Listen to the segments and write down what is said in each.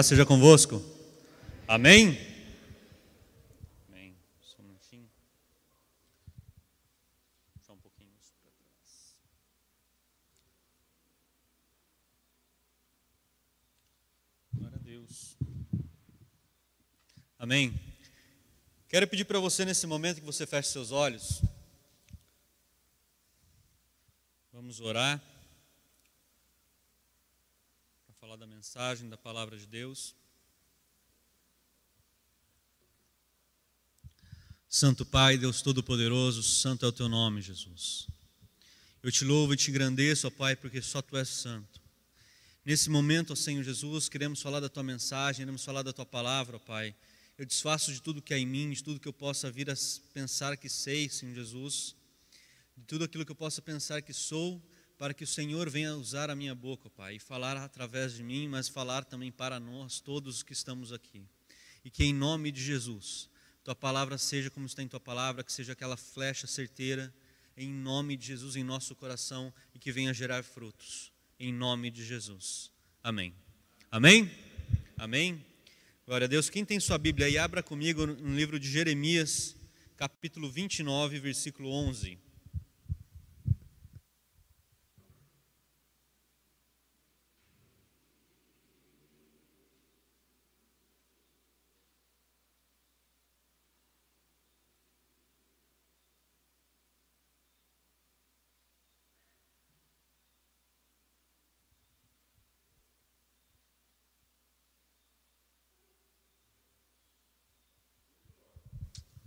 Paz seja convosco. Amém? Amém. Só um minutinho. Só um pouquinho para trás. Glória a Deus. Amém. Quero pedir para você nesse momento que você feche seus olhos. Vamos orar. Para falar da mensagem, da palavra de Deus. Santo Pai, Deus Todo-Poderoso, santo é o teu nome, Jesus. Eu te louvo e te engrandeço, ó Pai, porque só tu és santo. Nesse momento, ó Senhor Jesus, queremos falar da tua mensagem, queremos falar da tua palavra, ó Pai. Eu desfaço de tudo que há em mim, de tudo que eu possa vir a pensar que sei, Senhor Jesus, de tudo aquilo que eu possa pensar que sou, para que o Senhor venha usar a minha boca, Pai, e falar através de mim, mas falar também para nós, todos que estamos aqui. E que em nome de Jesus, tua palavra seja como está em tua palavra, que seja aquela flecha certeira, em nome de Jesus, em nosso coração, e que venha gerar frutos, em nome de Jesus. Amém. Amém? Amém? Glória a Deus. Quem tem sua Bíblia aí, abra comigo no livro de Jeremias, capítulo 29, versículo 11.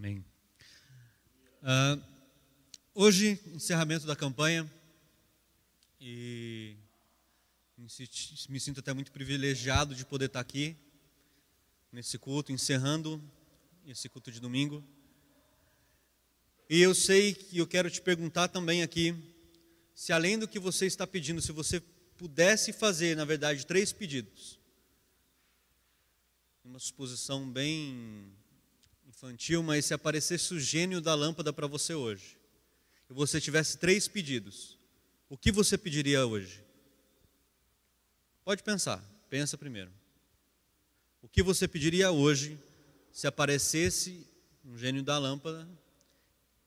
Amém. Uh, hoje, encerramento da campanha, e me sinto até muito privilegiado de poder estar aqui, nesse culto, encerrando esse culto de domingo. E eu sei que eu quero te perguntar também aqui, se além do que você está pedindo, se você pudesse fazer, na verdade, três pedidos, uma suposição bem infantil, mas se aparecesse o gênio da lâmpada para você hoje, e você tivesse três pedidos, o que você pediria hoje? Pode pensar, pensa primeiro. O que você pediria hoje se aparecesse um gênio da lâmpada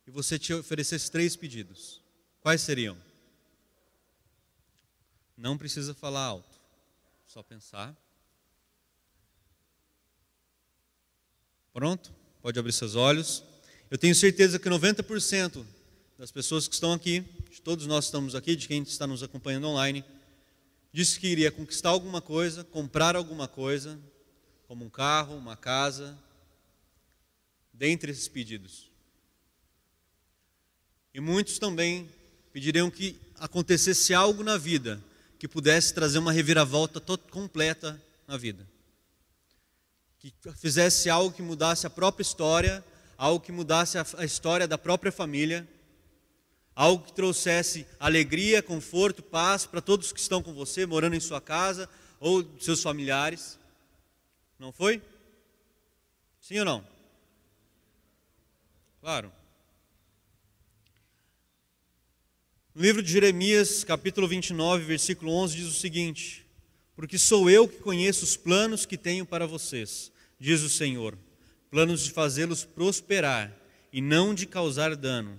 e você te oferecesse três pedidos? Quais seriam? Não precisa falar alto, só pensar. Pronto? Pode abrir seus olhos. Eu tenho certeza que 90% das pessoas que estão aqui, de todos nós estamos aqui, de quem está nos acompanhando online, disse que iria conquistar alguma coisa, comprar alguma coisa, como um carro, uma casa, dentre esses pedidos. E muitos também pediriam que acontecesse algo na vida que pudesse trazer uma reviravolta completa na vida que fizesse algo que mudasse a própria história, algo que mudasse a, história da própria família, algo que trouxesse alegria, conforto, paz para todos que estão com você, morando em sua casa ou seus familiares. Não foi? Sim ou não? Claro. No livro de Jeremias, capítulo 29, versículo 11, diz o seguinte: Porque sou eu que conheço os planos que tenho para vocês, diz o Senhor, planos de fazê-los prosperar e não de causar dano,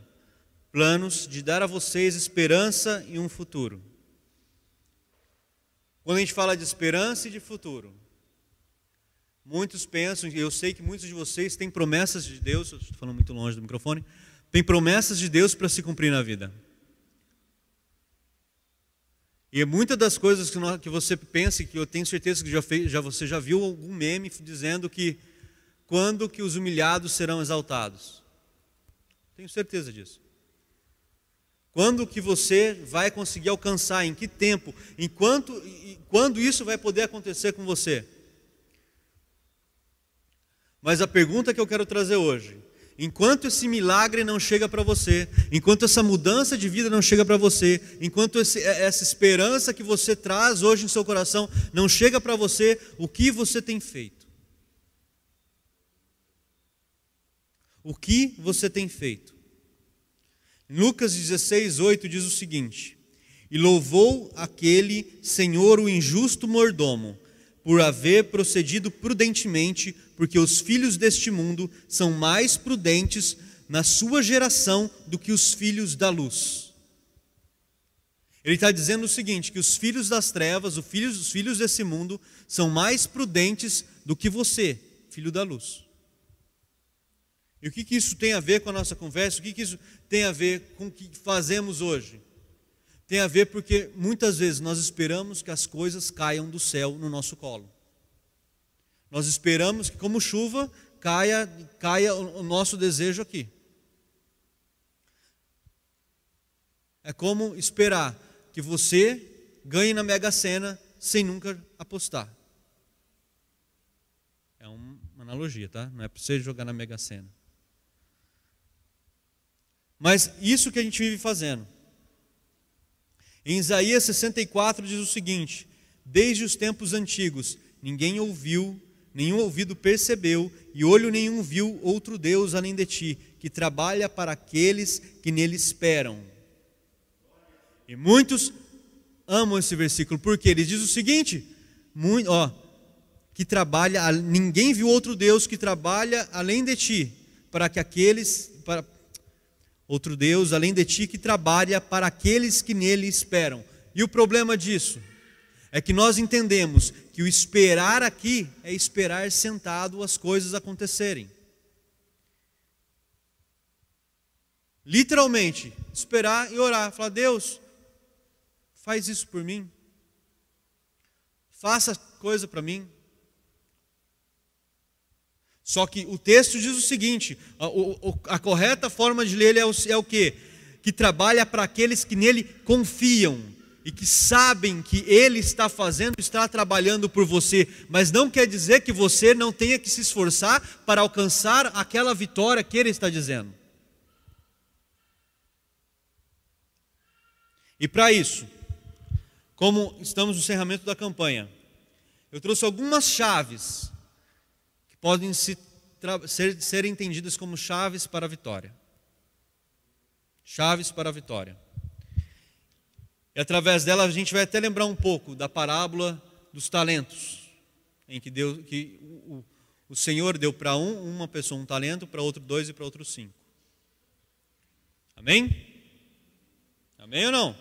planos de dar a vocês esperança e um futuro. Quando a gente fala de esperança e de futuro, muitos pensam, eu sei que muitos de vocês têm promessas de Deus, estou falando muito longe do microfone, tem promessas de Deus para se cumprir na vida. E muitas das coisas que, nós, que você pensa, que eu tenho certeza que já, fez, já você já viu algum meme dizendo que quando que os humilhados serão exaltados. Tenho certeza disso. Quando que você vai conseguir alcançar, em que tempo, enquanto, quando isso vai poder acontecer com você? Mas a pergunta que eu quero trazer hoje Enquanto esse milagre não chega para você, enquanto essa mudança de vida não chega para você, enquanto esse, é, essa esperança que você traz hoje em seu coração não chega para você, o que você tem feito? O que você tem feito? Lucas 16, 8 diz o seguinte: E louvou aquele Senhor o injusto mordomo, por haver procedido prudentemente, porque os filhos deste mundo são mais prudentes na sua geração do que os filhos da luz. Ele está dizendo o seguinte: que os filhos das trevas, os filhos, os filhos desse mundo, são mais prudentes do que você, filho da luz. E o que, que isso tem a ver com a nossa conversa? O que, que isso tem a ver com o que fazemos hoje? Tem a ver porque muitas vezes nós esperamos que as coisas caiam do céu no nosso colo. Nós esperamos que, como chuva, caia, caia o nosso desejo aqui. É como esperar que você ganhe na Mega Sena sem nunca apostar. É uma analogia, tá? Não é para você jogar na Mega Sena. Mas isso que a gente vive fazendo. Em Isaías 64 diz o seguinte: Desde os tempos antigos, ninguém ouviu, nenhum ouvido percebeu, e olho nenhum viu outro Deus além de ti, que trabalha para aqueles que nele esperam. E muitos amam esse versículo, porque ele diz o seguinte: muito, ó, que trabalha, ninguém viu outro Deus que trabalha além de ti, para que aqueles, para, outro Deus além de ti que trabalha para aqueles que nele esperam. E o problema disso é que nós entendemos que o esperar aqui é esperar sentado as coisas acontecerem. Literalmente, esperar e orar, falar: Deus, Faz isso por mim. Faça coisa para mim. Só que o texto diz o seguinte: a, a, correta forma de ler é o, é o que? Que trabalha para aqueles que nele confiam e que sabem que ele está fazendo, está trabalhando por você, mas não quer dizer que você não tenha que se esforçar para alcançar aquela vitória que ele está dizendo. E para isso, como estamos no encerramento da campanha, eu trouxe algumas chaves podem se, ser, ser entendidas como chaves para a vitória. Chaves para a vitória. E através dela a gente vai até lembrar um pouco da parábola dos talentos, em que, Deus, que o, o Senhor deu para um, uma pessoa um talento, para outro dois e para outro cinco. Amém? Amém ou não?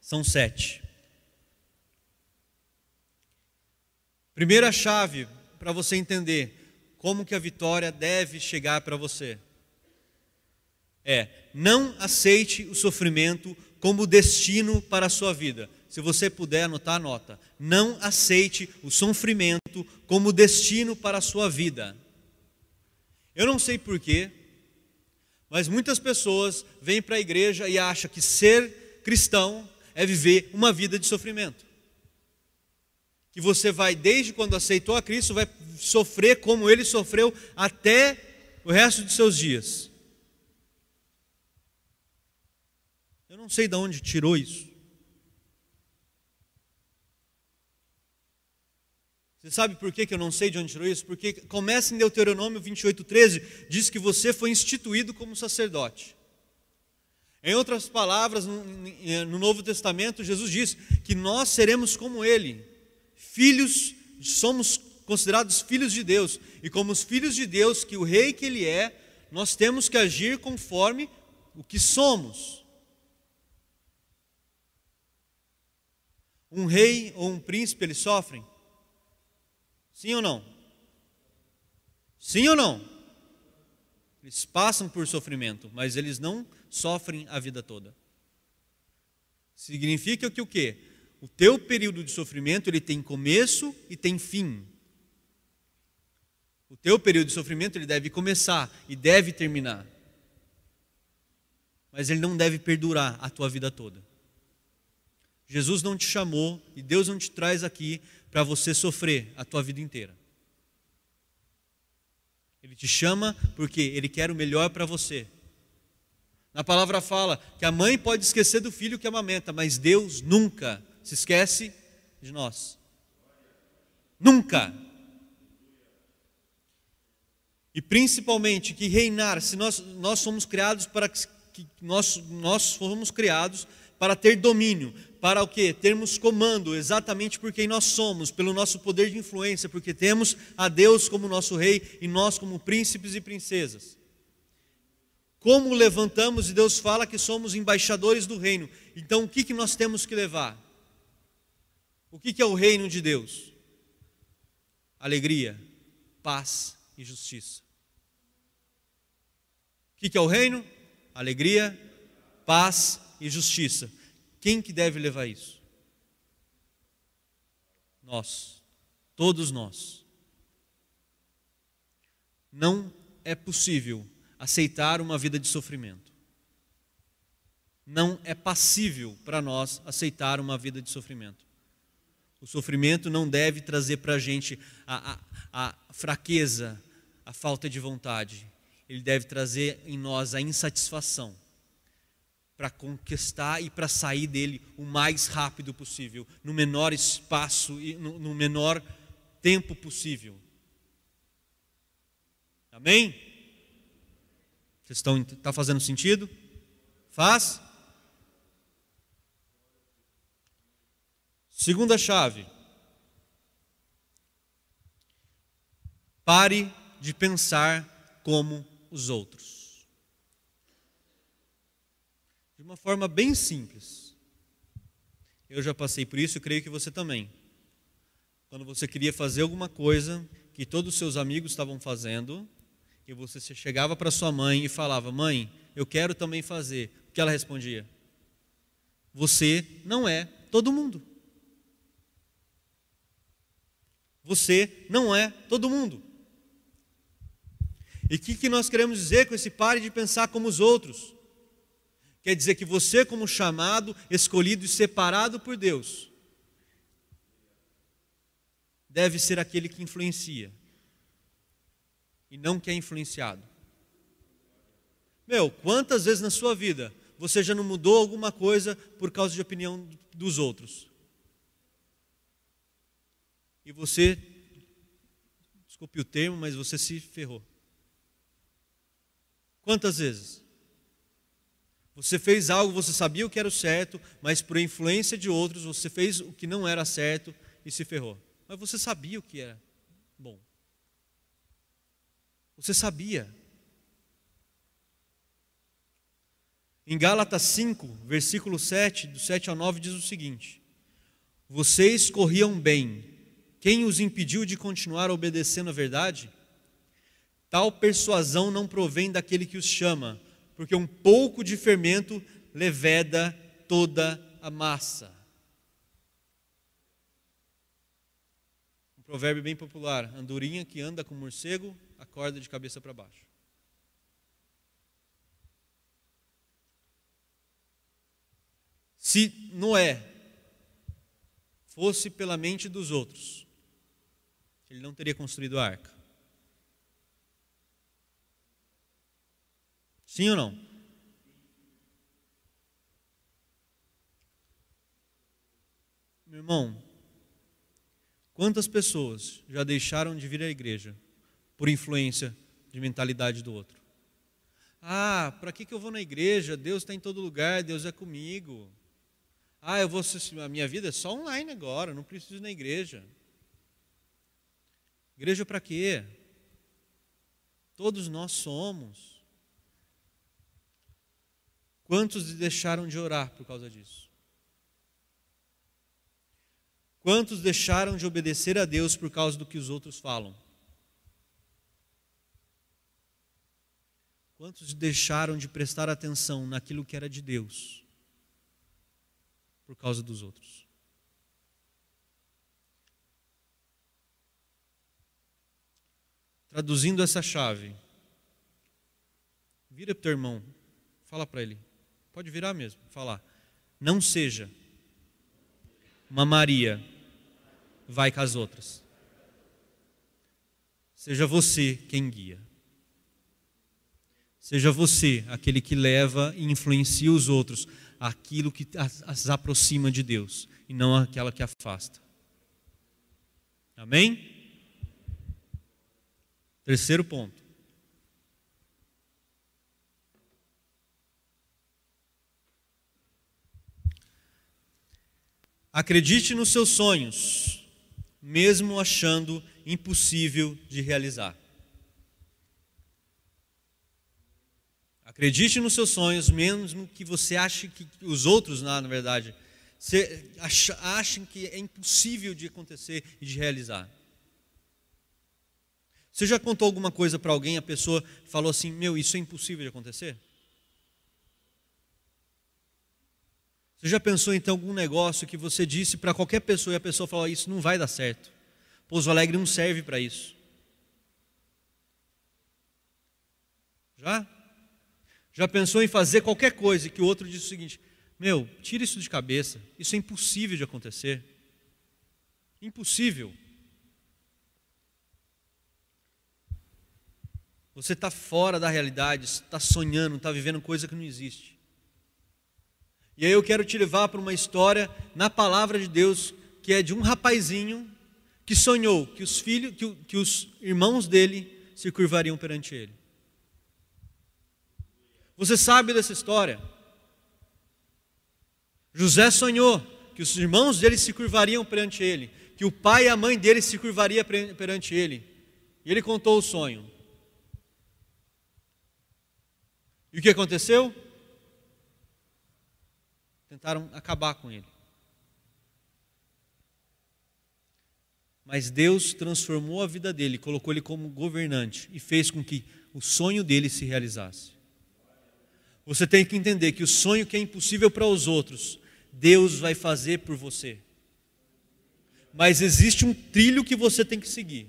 São sete. Primeira chave para você entender como que a vitória deve chegar para você é: não aceite o sofrimento como destino para a sua vida. Se você puder anotar, anota. Não aceite o sofrimento como destino para a sua vida. Eu não sei porquê, mas muitas pessoas vêm para a igreja e acham que ser cristão é viver uma vida de sofrimento. Que você vai, desde quando aceitou a Cristo, vai sofrer como ele sofreu até o resto de seus dias. Eu não sei de onde tirou isso. Você sabe por que eu não sei de onde tirou isso? Porque começa em Deuteronômio 28, 13, diz que você foi instituído como sacerdote. Em outras palavras, no Novo Testamento, Jesus diz que nós seremos como Ele, filhos, somos considerados filhos de Deus, e como os filhos de Deus, que o Rei que Ele é, nós temos que agir conforme o que somos. Um rei ou um príncipe, eles sofrem? Sim ou não? Sim ou não? Eles passam por sofrimento, mas eles não sofrem a vida toda. Significa que o quê? O teu período de sofrimento, ele tem começo e tem fim. O teu período de sofrimento, ele deve começar e deve terminar. Mas ele não deve perdurar a tua vida toda. Jesus não te chamou e Deus não te traz aqui para você sofrer a tua vida inteira. Ele te chama porque ele quer o melhor para você. Na palavra fala que a mãe pode esquecer do filho que amamenta, mas Deus nunca se esquece de nós. Nunca. E principalmente que reinar, se nós, nós somos criados para que nós, nós fomos criados para ter domínio, para o que? Termos comando, exatamente por quem nós somos, pelo nosso poder de influência, porque temos a Deus como nosso rei e nós como príncipes e princesas. Como levantamos e Deus fala que somos embaixadores do reino. Então o que, que nós temos que levar? O que, é o reino de Deus? Alegria, paz e justiça. O que é o reino? Alegria, paz e justiça. Quem que deve levar isso? Nós, todos nós. Não é possível aceitar uma vida de sofrimento. Não é passível para nós aceitar uma vida de sofrimento. O sofrimento não deve trazer para a gente a, a fraqueza, a falta de vontade. Ele deve trazer em nós a insatisfação para conquistar e para sair dele o mais rápido possível, no menor espaço e no, no menor tempo possível. Amém? Vocês estão está fazendo sentido? Faz? Segunda chave. Pare de pensar como os outros. de uma forma bem simples. Eu já passei por isso e creio que você também. Quando você queria fazer alguma coisa que todos os seus amigos estavam fazendo, e você chegava para sua mãe e falava: Mãe, eu quero também fazer. O que ela respondia? Você não é todo mundo. Você não é todo mundo. E o que, que nós queremos dizer com esse pare de pensar como os outros? Quer dizer que você, como chamado, escolhido e separado por Deus, deve ser aquele que influencia e não que é influenciado. Meu, quantas vezes na sua vida você já não mudou alguma coisa por causa de opinião dos outros? E você, desculpe o termo, mas você se ferrou. Quantas vezes? Você fez algo, você sabia o que era o certo, mas por influência de outros você fez o que não era certo e se ferrou. Mas você sabia o que era bom. Você sabia. Em Gálatas 5, versículo 7, do 7 ao 9, diz o seguinte: Vocês corriam bem, quem os impediu de continuar obedecendo a verdade? Tal persuasão não provém daquele que os chama porque um pouco de fermento leveda toda a massa. Um provérbio bem popular: andorinha que anda com morcego, acorda de cabeça para baixo. Se Noé fosse pela mente dos outros, ele não teria construído a arca. Sim ou não? Meu irmão, quantas pessoas já deixaram de vir à igreja por influência de mentalidade do outro? Ah, para que, que eu vou na igreja? Deus está em todo lugar, Deus é comigo. Ah, eu vou a minha vida é só online agora, não preciso ir na igreja. Igreja para quê? Todos nós somos. Quantos deixaram de orar por causa disso? Quantos deixaram de obedecer a Deus por causa do que os outros falam? Quantos deixaram de prestar atenção naquilo que era de Deus por causa dos outros? Traduzindo essa chave, vira para o teu irmão, fala para ele: Pode virar mesmo, falar. Não seja uma Maria, vai com as outras. Seja você quem guia. Seja você aquele que leva e influencia os outros aquilo que as aproxima de Deus e não aquela que afasta. Amém? Terceiro ponto. Acredite nos seus sonhos, mesmo achando impossível de realizar. Acredite nos seus sonhos, mesmo que você ache que os outros, na verdade, achem que é impossível de acontecer e de realizar. Você já contou alguma coisa para alguém, a pessoa falou assim: Meu, isso é impossível de acontecer? Você já pensou em então algum negócio que você disse para qualquer pessoa e a pessoa falou: Isso não vai dar certo? Pouso Alegre não serve para isso. Já? Já pensou em fazer qualquer coisa que o outro disse o seguinte: Meu, tira isso de cabeça, isso é impossível de acontecer. Impossível. Você está fora da realidade, está sonhando, está vivendo coisa que não existe. E aí eu quero te levar para uma história na palavra de Deus que é de um rapazinho que sonhou que os filhos, que, que os irmãos dele se curvariam perante ele. Você sabe dessa história? José sonhou que os irmãos dele se curvariam perante ele, que o pai e a mãe dele se curvaria perante ele. E ele contou o sonho. E o que aconteceu? Tentaram acabar com ele. Mas Deus transformou a vida dele, colocou ele como governante e fez com que o sonho dele se realizasse. Você tem que entender que o sonho que é impossível para os outros, Deus vai fazer por você. Mas existe um trilho que você tem que seguir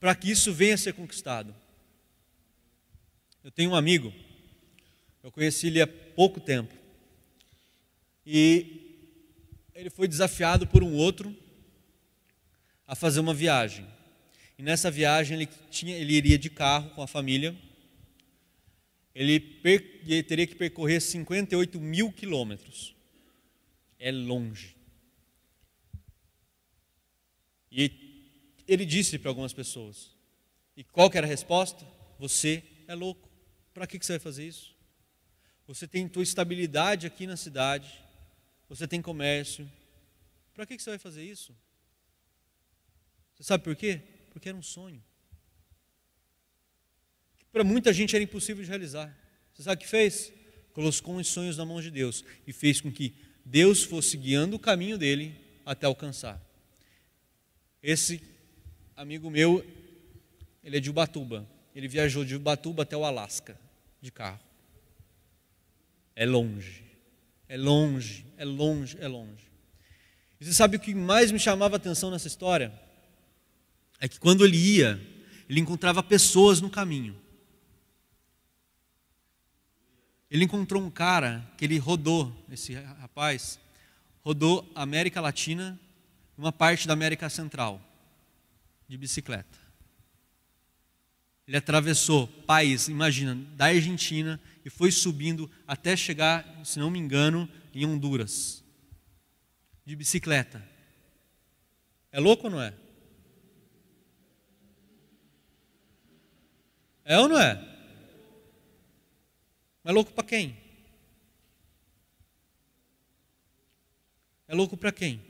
para que isso venha a ser conquistado. Eu tenho um amigo eu conheci ele há pouco tempo. E ele foi desafiado por um outro a fazer uma viagem. E nessa viagem ele, tinha, ele iria de carro com a família. Ele, per, ele teria que percorrer 58 mil quilômetros. É longe. E ele disse para algumas pessoas. E qual que era a resposta? Você é louco. Para que, que você vai fazer isso? Você tem tua estabilidade aqui na cidade, você tem comércio. Para que você vai fazer isso? Você sabe por quê? Porque era um sonho. Para muita gente era impossível de realizar. Você sabe o que fez? Colocou os sonhos na mão de Deus e fez com que Deus fosse guiando o caminho dele até alcançar. Esse amigo meu, ele é de Ubatuba. Ele viajou de Ubatuba até o Alasca de carro. É longe, é longe, é longe, é longe. E você sabe o que mais me chamava a atenção nessa história? É que quando ele ia, ele encontrava pessoas no caminho. Ele encontrou um cara que ele rodou, esse rapaz, rodou a América Latina, uma parte da América Central, de bicicleta. Ele atravessou país, imagina, da Argentina e foi subindo até chegar, se não me engano, em Honduras. De bicicleta. É louco ou não é? É ou não é? Mas é louco para quem? É louco para quem?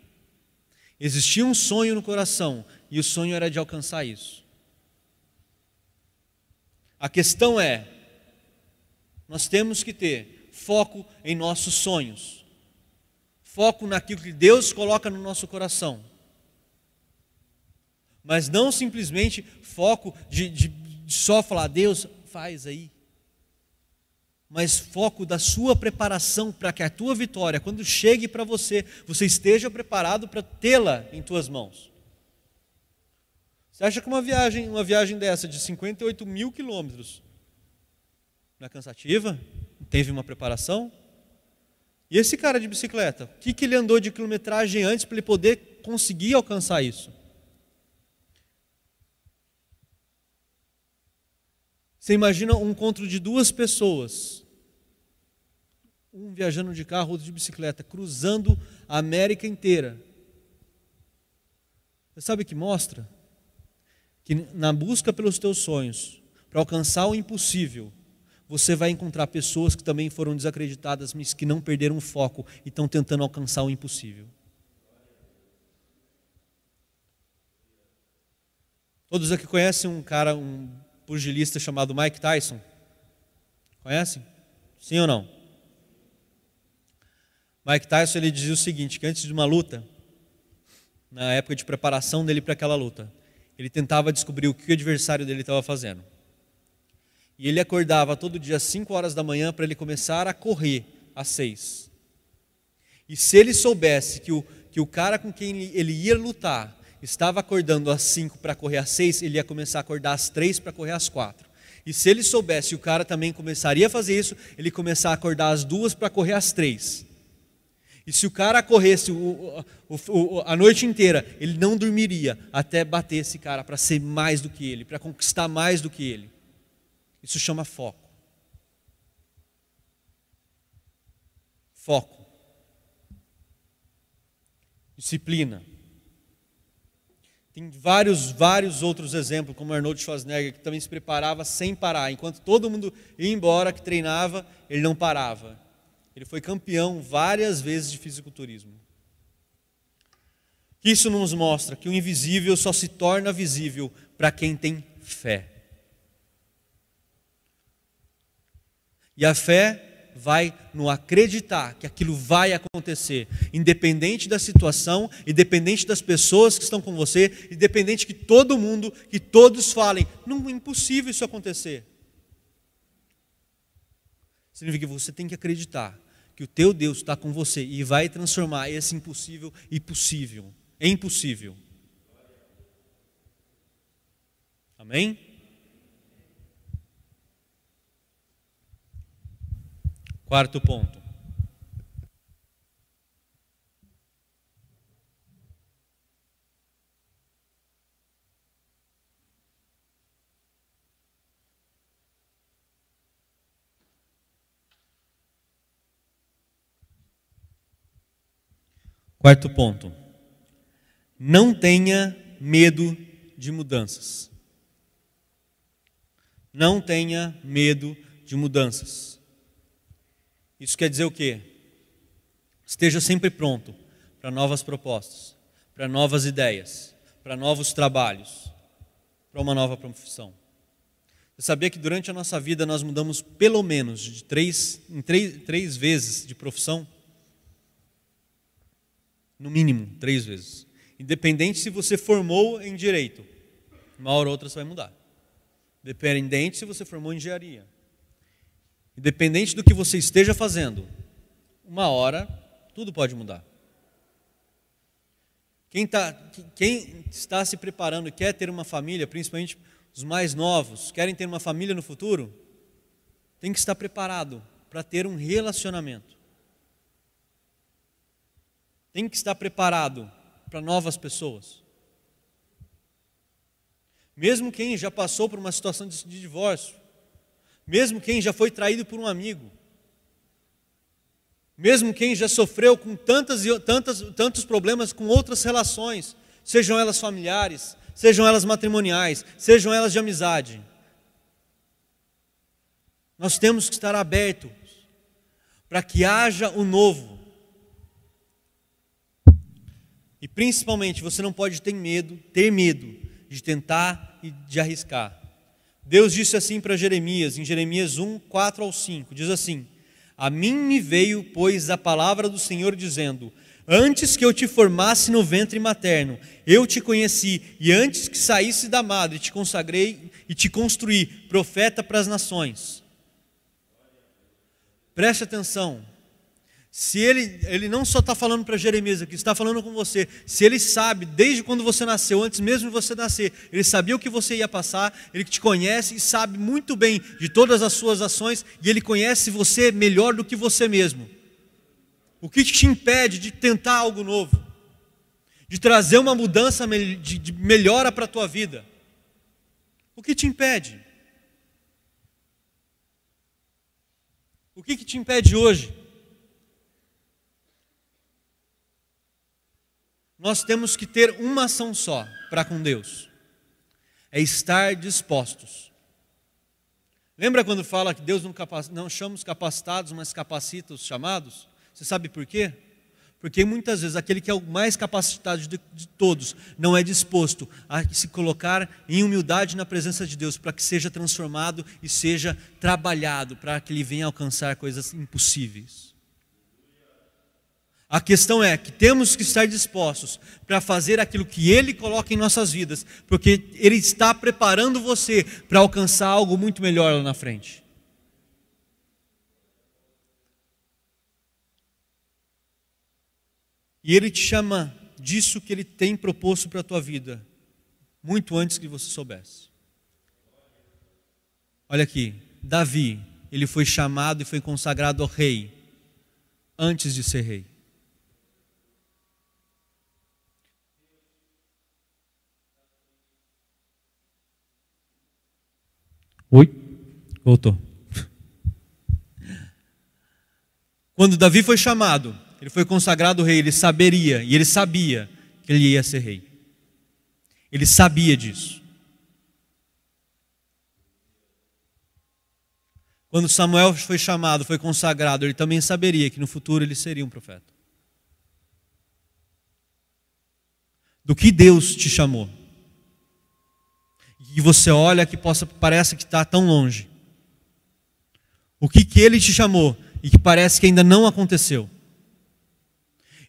Existia um sonho no coração e o sonho era de alcançar isso. A questão é: nós temos que ter foco em nossos sonhos, foco naquilo que Deus coloca no nosso coração, mas não simplesmente foco de, de, só falar, Deus, faz aí, mas foco da sua preparação para que a tua vitória, quando chegue para você, você esteja preparado para tê-la em tuas mãos. Você acha que uma viagem, uma viagem dessa de 58 mil quilômetros não é cansativa? Teve uma preparação? E esse cara de bicicleta, o que, que ele andou de quilometragem antes para ele poder conseguir alcançar isso? Você imagina um encontro de duas pessoas, um viajando de carro, outro de bicicleta, cruzando a América inteira. Você sabe o que mostra? Que na busca pelos teus sonhos, para alcançar o impossível, você vai encontrar pessoas que também foram desacreditadas, mas que não perderam o foco e estão tentando alcançar o impossível. Todos aqui conhecem um cara, um pugilista chamado Mike Tyson? Conhecem? Sim ou não? Mike Tyson ele dizia o seguinte, que antes de uma luta, na época de preparação dele para aquela luta, ele tentava descobrir o que o adversário dele estava fazendo. E ele acordava todo dia às 5 horas da manhã para ele começar a correr às 6. E se ele soubesse que o, que o cara com quem ele ia lutar estava acordando às 5 para correr às 6, ele ia começar a acordar às 3 para correr às 4. E se ele soubesse que o cara também começaria a fazer isso, ele começar a acordar às 2 para correr às 3. E se o cara corresse o, o, o, a noite inteira, ele não dormiria até bater esse cara para ser mais do que ele, para conquistar mais do que ele. Isso chama foco. Foco. Disciplina. Tem vários, vários outros exemplos, como Arnold Schwarzenegger, que também se preparava sem parar. Enquanto todo mundo ia embora, que treinava, ele não parava. Ele foi campeão várias vezes de fisiculturismo. Isso nos mostra que o invisível só se torna visível para quem tem fé. E a fé vai no acreditar que aquilo vai acontecer, independente da situação, independente das pessoas que estão com você, independente que todo mundo, que todos falem, não é impossível isso acontecer. Significa que você tem que acreditar que o teu Deus está com você e vai transformar esse impossível em possível, em possível. Amém? Quarto ponto. Quarto ponto. Não tenha medo de mudanças. Não tenha medo de mudanças. Isso quer dizer o quê? Esteja sempre pronto para novas propostas, para novas ideias, para novos trabalhos, para uma nova profissão. Você sabia que durante a nossa vida nós mudamos pelo menos de três, em três, três vezes de profissão? no mínimo, três vezes. Independente se você formou em direito, uma hora ou outra você vai mudar. Independente se você formou em engenharia. Independente do que você esteja fazendo, uma hora tudo pode mudar. Quem, tá, quem está se preparando e quer ter uma família, principalmente os mais novos, querem ter uma família no futuro, tem que estar preparado para ter um relacionamento tem que estar preparado para novas pessoas. Mesmo quem já passou por uma situação de divórcio, mesmo quem já foi traído por um amigo, mesmo quem já sofreu com tantas tantas, tantos problemas com outras relações, sejam elas familiares, sejam elas matrimoniais, sejam elas de amizade. Nós temos que estar abertos para que haja o novo, E principalmente, você não pode ter medo, ter medo de tentar e de arriscar. Deus disse assim para Jeremias, em Jeremias 1, 4 ao 5, diz assim: A mim me veio, pois, a palavra do Senhor dizendo: Antes que eu te formasse no ventre materno, eu te conheci, e antes que saísse da madre, te consagrei e te construí profeta para as nações. Preste atenção, se ele, ele não só está falando para Jeremias aqui, está falando com você, se ele sabe, desde quando você nasceu, antes mesmo de você nascer, ele sabia o que você ia passar, ele te conhece e sabe muito bem de todas as suas ações, e ele conhece você melhor do que você mesmo. O que te impede de tentar algo novo? De trazer uma mudança de, de melhora para a tua vida? O que te impede? O que, que te impede hoje? Nós temos que ter uma ação só para com Deus: é estar dispostos. Lembra quando fala que Deus não, não chama os capacitados, mas capacita os chamados? Você sabe por quê? Porque muitas vezes aquele que é o mais capacitado de, de, todos não é disposto a se colocar em humildade na presença de Deus para que seja transformado e seja trabalhado para que ele venha alcançar coisas impossíveis. A questão é que temos que estar dispostos para fazer aquilo que Ele coloca em nossas vidas, porque Ele está preparando você para alcançar algo muito melhor lá na frente. E Ele te chama disso que Ele tem proposto para a tua vida, muito antes que você soubesse. Olha aqui, Davi, ele foi chamado e foi consagrado rei, antes de ser rei. Oi? Voltou. Quando Davi foi chamado, ele foi consagrado rei, ele saberia, e ele sabia que ele ia ser rei. Ele sabia disso. Quando Samuel foi chamado, foi consagrado, ele também saberia que no futuro ele seria um profeta. Do que Deus te chamou. E você olha que possa, parece que está tão longe. O que, que ele te chamou e que parece que ainda não aconteceu.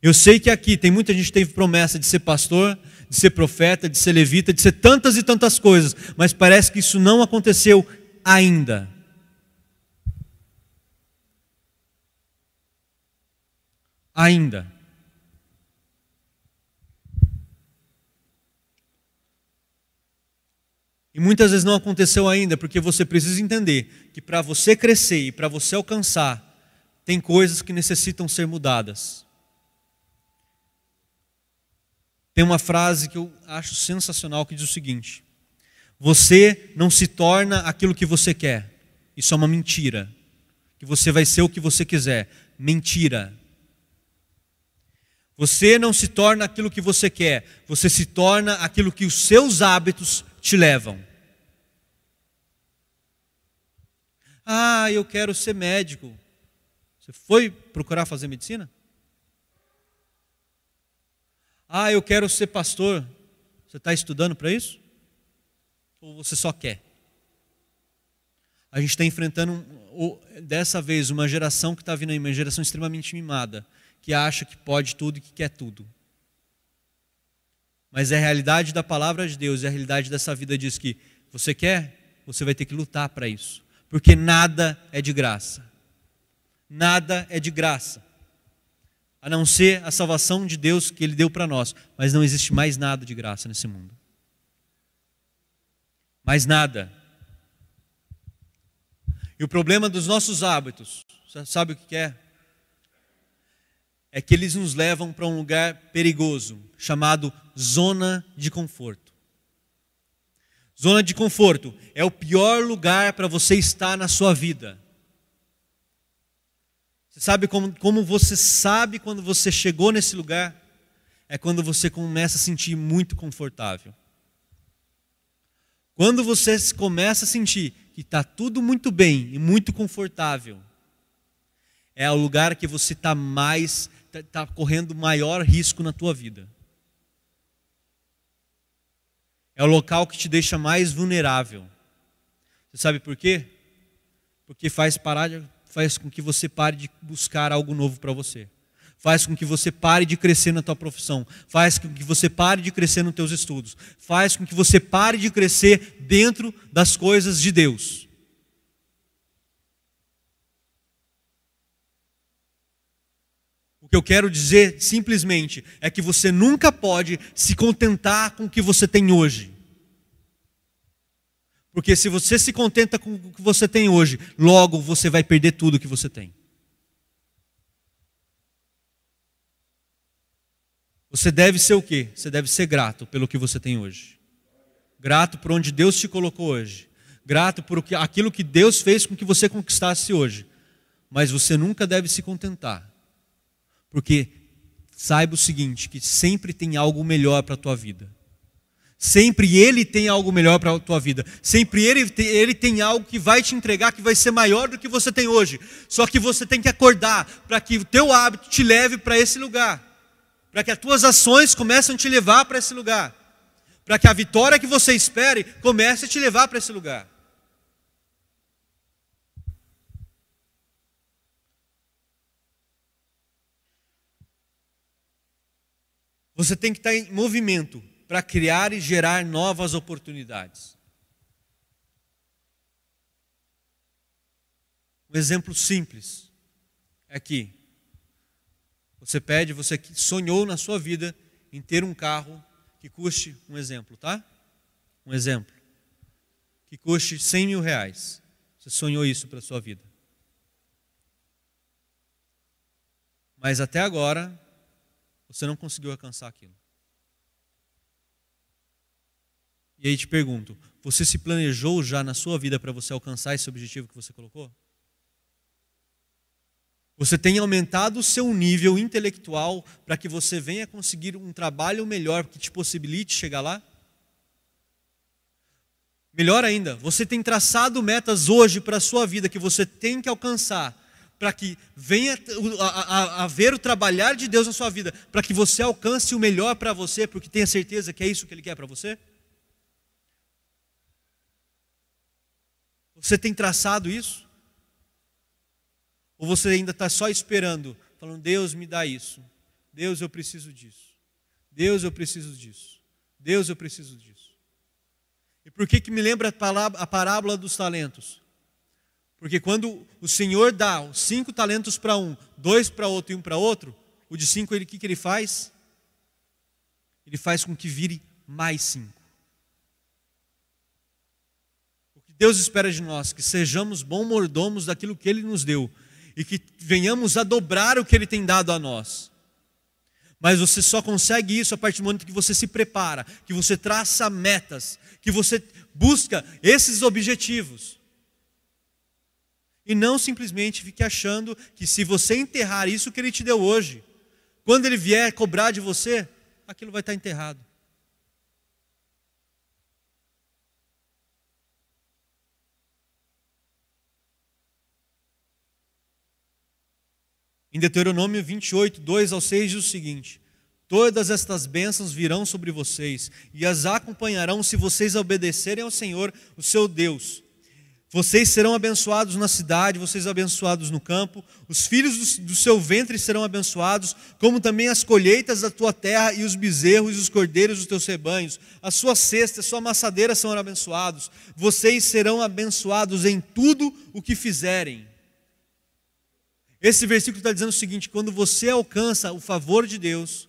Eu sei que aqui tem muita gente que teve promessa de ser pastor, de ser profeta, de ser levita, de ser tantas e tantas coisas, mas parece que isso não aconteceu ainda. Ainda. E muitas vezes não aconteceu ainda, porque você precisa entender que para você crescer e para você alcançar, tem coisas que necessitam ser mudadas. Tem uma frase que eu acho sensacional que diz o seguinte: Você não se torna aquilo que você quer. Isso é uma mentira. Que você vai ser o que você quiser. Mentira. Você não se torna aquilo que você quer, você se torna aquilo que os seus hábitos te levam. Ah, eu quero ser médico. Você foi procurar fazer medicina? Ah, eu quero ser pastor. Você está estudando para isso? Ou você só quer? A gente está enfrentando, dessa vez, uma geração que está vindo aí, uma geração extremamente mimada, que acha que pode tudo e que quer tudo. Mas a realidade da palavra de Deus e a realidade dessa vida diz que você quer, você vai ter que lutar para isso. Porque nada é de graça. Nada é de graça a não ser a salvação de Deus que Ele deu para nós. Mas não existe mais nada de graça nesse mundo. Mais nada. E o problema dos nossos hábitos, sabe o que é? É que eles nos levam para um lugar perigoso, chamado zona de conforto. Zona de conforto é o pior lugar para você estar na sua vida. Você sabe como, como você sabe quando você chegou nesse lugar? É quando você começa a sentir muito confortável. Quando você começa a sentir que está tudo muito bem e muito confortável, é o lugar que você está mais, está tá correndo maior risco na tua vida. É o local que te deixa mais vulnerável. Você sabe por quê? Porque faz parar faz com que você pare de buscar algo novo para você. Faz com que você pare de crescer na tua profissão. Faz com que você pare de crescer nos teus estudos. Faz com que você pare de crescer dentro das coisas de Deus. Que eu quero dizer simplesmente é que você nunca pode se contentar com o que você tem hoje. Porque se você se contenta com o que você tem hoje, logo você vai perder tudo que você tem. Você deve ser o quê? Você deve ser grato pelo que você tem hoje. Grato por onde Deus te colocou hoje. Grato por aquilo que Deus fez com que você conquistasse hoje. Mas você nunca deve se contentar. Porque saiba o seguinte, que sempre tem algo melhor para a tua vida. Sempre Ele tem algo melhor para a tua vida. Sempre ele tem, ele tem algo que vai te entregar, que vai ser maior do que você tem hoje. Só que você tem que acordar para que o teu hábito te leve para esse lugar. Para que as tuas ações comecem a te levar para esse lugar. Para que a vitória que você espere comece a te levar para esse lugar. Você tem que estar em movimento para criar e gerar novas oportunidades. Um exemplo simples é que você pede, você sonhou na sua vida em ter um carro que custe, um exemplo, tá? Um exemplo. Que custe 100 mil reais. Você sonhou isso para a sua vida. Mas até agora, você não conseguiu alcançar aquilo. E aí te pergunto: você se planejou já na sua vida para você alcançar esse objetivo que você colocou? Você tem aumentado o seu nível intelectual para que você venha conseguir um trabalho melhor que te possibilite chegar lá? Melhor ainda, você tem traçado metas hoje para a sua vida que você tem que alcançar, para que venha a, ver o trabalhar de Deus na sua vida, para que você alcance o melhor para você, porque tenha certeza que é isso que Ele quer para você? Você tem traçado isso? Ou você ainda está só esperando, falando, Deus me dá isso, Deus eu preciso disso, Deus eu preciso disso, Deus eu preciso disso. E por que, que me lembra a parábola dos talentos? Porque quando o Senhor dá os cinco talentos para um, dois para outro e um para outro, o de cinco, ele, o que, que ele faz? Ele faz com que vire mais cinco. Deus espera de nós que sejamos bons mordomos daquilo que Ele nos deu e que venhamos a dobrar o que Ele tem dado a nós. Mas você só consegue isso a partir do momento que você se prepara, que você traça metas, que você busca esses objetivos. E não simplesmente fique achando que se você enterrar isso que Ele te deu hoje, quando Ele vier cobrar de você, aquilo vai estar enterrado. Em Deuteronômio 28, 2 ao 6 diz o seguinte: Todas estas bênçãos virão sobre vocês e as acompanharão se vocês obedecerem ao Senhor, o seu Deus. Vocês serão abençoados na cidade, vocês abençoados no campo, os filhos do, seu ventre serão abençoados, como também as colheitas da tua terra e os bezerros e os cordeiros dos teus rebanhos. A sua cesta, a sua amassadeira serão abençoados. Vocês serão abençoados em tudo o que fizerem. Esse versículo está dizendo o seguinte: quando você alcança o favor de Deus,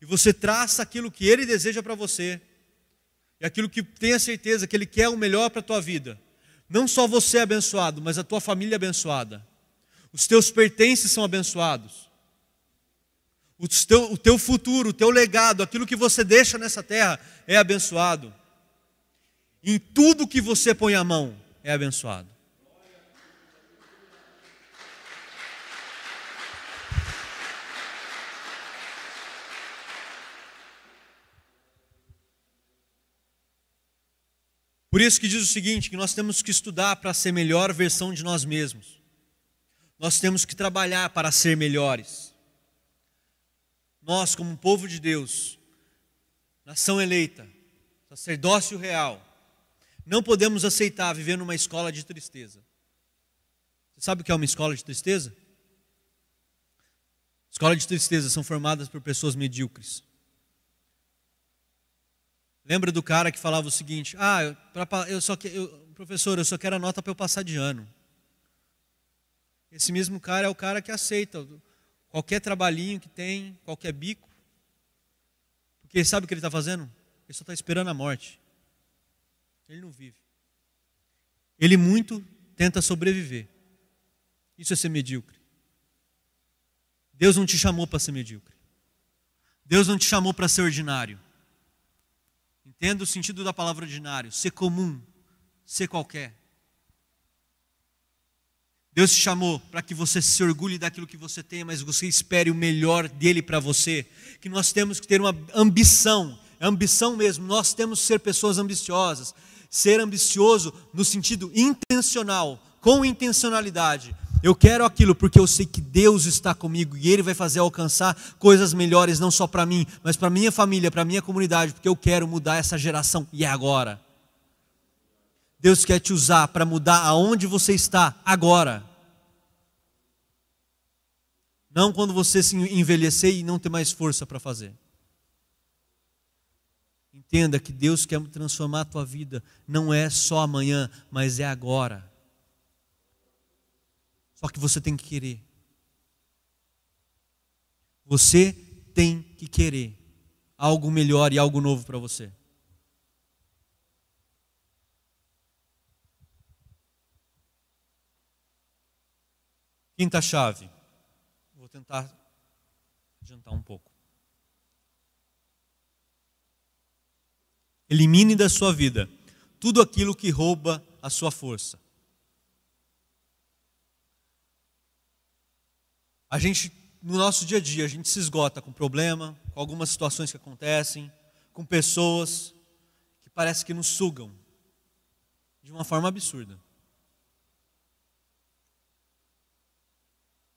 e você traça aquilo que Ele deseja para você, e aquilo que tenha certeza que Ele quer o melhor para a tua vida, não só você é abençoado, mas a tua família é abençoada, os teus pertences são abençoados, o teu, o teu futuro, o teu legado, aquilo que você deixa nessa terra é abençoado, em tudo que você põe a mão é abençoado. Por isso que diz o seguinte, que nós temos que estudar para ser melhor versão de nós mesmos. Nós temos que trabalhar para ser melhores. Nós, como povo de Deus, nação eleita, sacerdócio real, não podemos aceitar viver numa escola de tristeza. Você sabe o que é uma escola de tristeza? Escola de tristeza são formadas por pessoas medíocres. Lembra do cara que falava o seguinte: Ah, pra, eu só que, eu, professor, eu só quero a nota para eu passar de ano. Esse mesmo cara é o cara que aceita qualquer trabalhinho que tem, qualquer bico. Porque sabe o que ele está fazendo? Ele só está esperando a morte. Ele não vive. Ele muito tenta sobreviver. Isso é ser medíocre. Deus não te chamou para ser medíocre. Deus não te chamou para ser ordinário. Entenda o sentido da palavra ordinário, ser comum, ser qualquer. Deus te chamou para que você se orgulhe daquilo que você tem, mas você espere o melhor dele para você. Que nós temos que ter uma ambição, é ambição mesmo. Nós temos que ser pessoas ambiciosas. Ser ambicioso no sentido intencional, com intencionalidade. Eu quero aquilo porque eu sei que Deus está comigo e Ele vai fazer alcançar coisas melhores, não só para mim, mas para minha família, para minha comunidade, porque eu quero mudar essa geração e é agora. Deus quer te usar para mudar aonde você está agora. Não quando você se envelhecer e não ter mais força para fazer. Entenda que Deus quer transformar a tua vida, não é só amanhã, mas é agora. Só que você tem que querer. Você tem que querer algo melhor e algo novo para você. Quinta chave tentar adiantar um pouco. Elimine da sua vida tudo aquilo que rouba a sua força. A gente, no nosso dia a dia, a gente se esgota com problema, com algumas situações que acontecem, com pessoas que parece que nos sugam de uma forma absurda.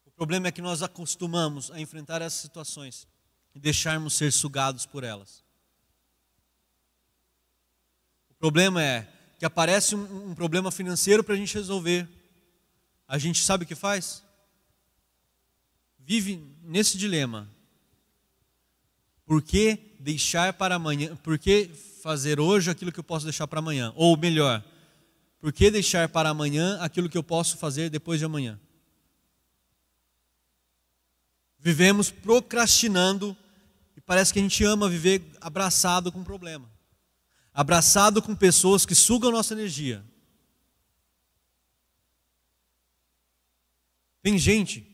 O problema é que nós acostumamos a enfrentar essas situações e deixarmos ser sugados por elas. O problema é que aparece um, um problema financeiro para a gente resolver. A gente sabe o que faz? Vive nesse dilema. Por que deixar para amanhã? Por que fazer hoje aquilo que eu posso deixar para amanhã? Ou melhor, por que deixar para amanhã aquilo que eu posso fazer depois de amanhã? Vivemos procrastinando e parece que a gente ama viver abraçado com problema, abraçado com pessoas que sugam nossa energia. Tem gente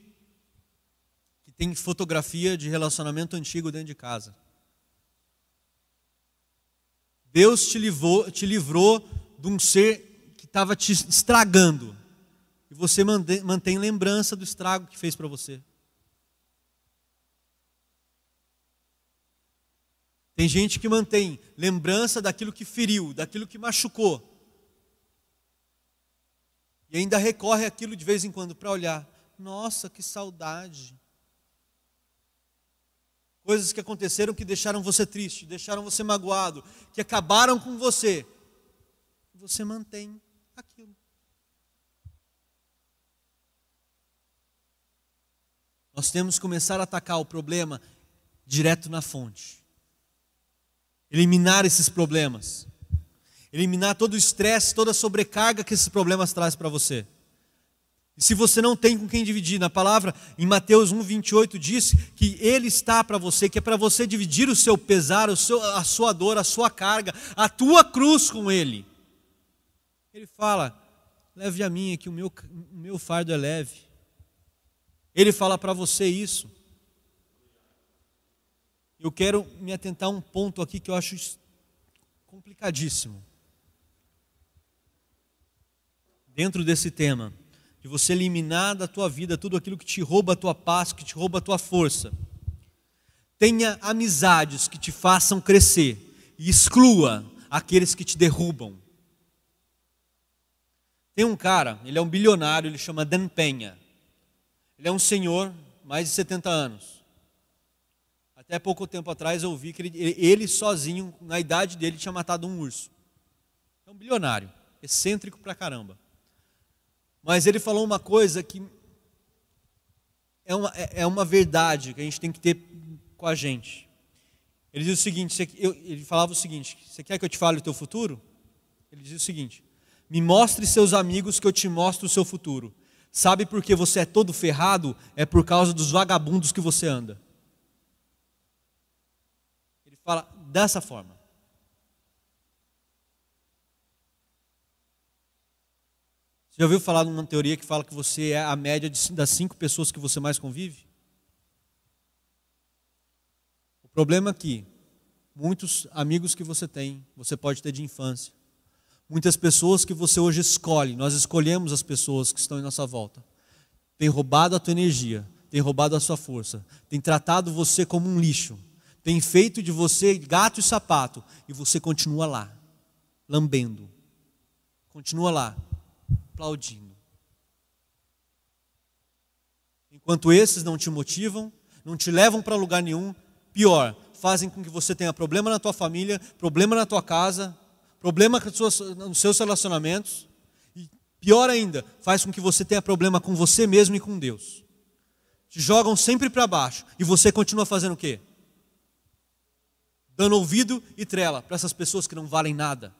tem fotografia de relacionamento antigo dentro de casa. Deus te livrou, te livrou de um ser que estava te estragando. E você mantém lembrança do estrago que fez para você. Tem gente que mantém lembrança daquilo que feriu, daquilo que machucou. E ainda recorre aquilo de vez em quando para olhar. Nossa, que saudade. Coisas que aconteceram que deixaram você triste, deixaram você magoado, que acabaram com você. Você mantém aquilo. Nós temos que começar a atacar o problema direto na fonte eliminar esses problemas, eliminar todo o estresse, toda a sobrecarga que esses problemas trazem para você. E se você não tem com quem dividir, na palavra em Mateus 1:28 diz que ele está para você, que é para você dividir o seu pesar, o seu, a sua dor, a sua carga, a tua cruz com ele. Ele fala: "Leve a mim, que o meu, o meu fardo é leve". Ele fala para você isso eu quero me atentar a um ponto aqui que eu acho complicadíssimo. Dentro desse tema, de você eliminar da tua vida tudo aquilo que te rouba a tua paz, que te rouba a tua força. Tenha amizades que te façam crescer e exclua aqueles que te derrubam. Tem um cara, ele é um bilionário, ele chama Dan Penha. Ele é um senhor, mais de 70 anos. Até pouco tempo atrás eu ouvi que ele, ele sozinho, na idade dele, tinha matado um urso. É um bilionário, excêntrico pra caramba. Mas ele falou uma coisa que é uma, é, é uma verdade que a gente tem que ter com a gente. Ele diz o seguinte: ele falava o seguinte: Você quer que eu te fale o teu futuro? Ele diz o seguinte: Me mostre seus amigos que eu te mostro o seu futuro. Sabe por que você é todo ferrado? É por causa dos vagabundos que você anda. Fala dessa forma. Você já ouviu falar de uma teoria que fala que você é a média das cinco pessoas que você mais convive? O problema é que muitos amigos que você tem, você pode ter de infância. Muitas pessoas que você hoje escolhe, nós escolhemos as pessoas que estão em nossa volta. Tem roubado a tua energia, tem roubado a sua força, tem tratado você como um lixo tem feito de você gato e sapato, e você continua lá, lambendo, continua lá, aplaudindo. Enquanto esses não te motivam, não te levam para lugar nenhum, pior, fazem com que você tenha problema na tua família, problema na tua casa, problema nos seus relacionamentos, e pior ainda, faz com que você tenha problema com você mesmo e com Deus. Te jogam sempre para baixo, e você continua fazendo o quê? Dando ouvido e trela para essas pessoas que não valem nada.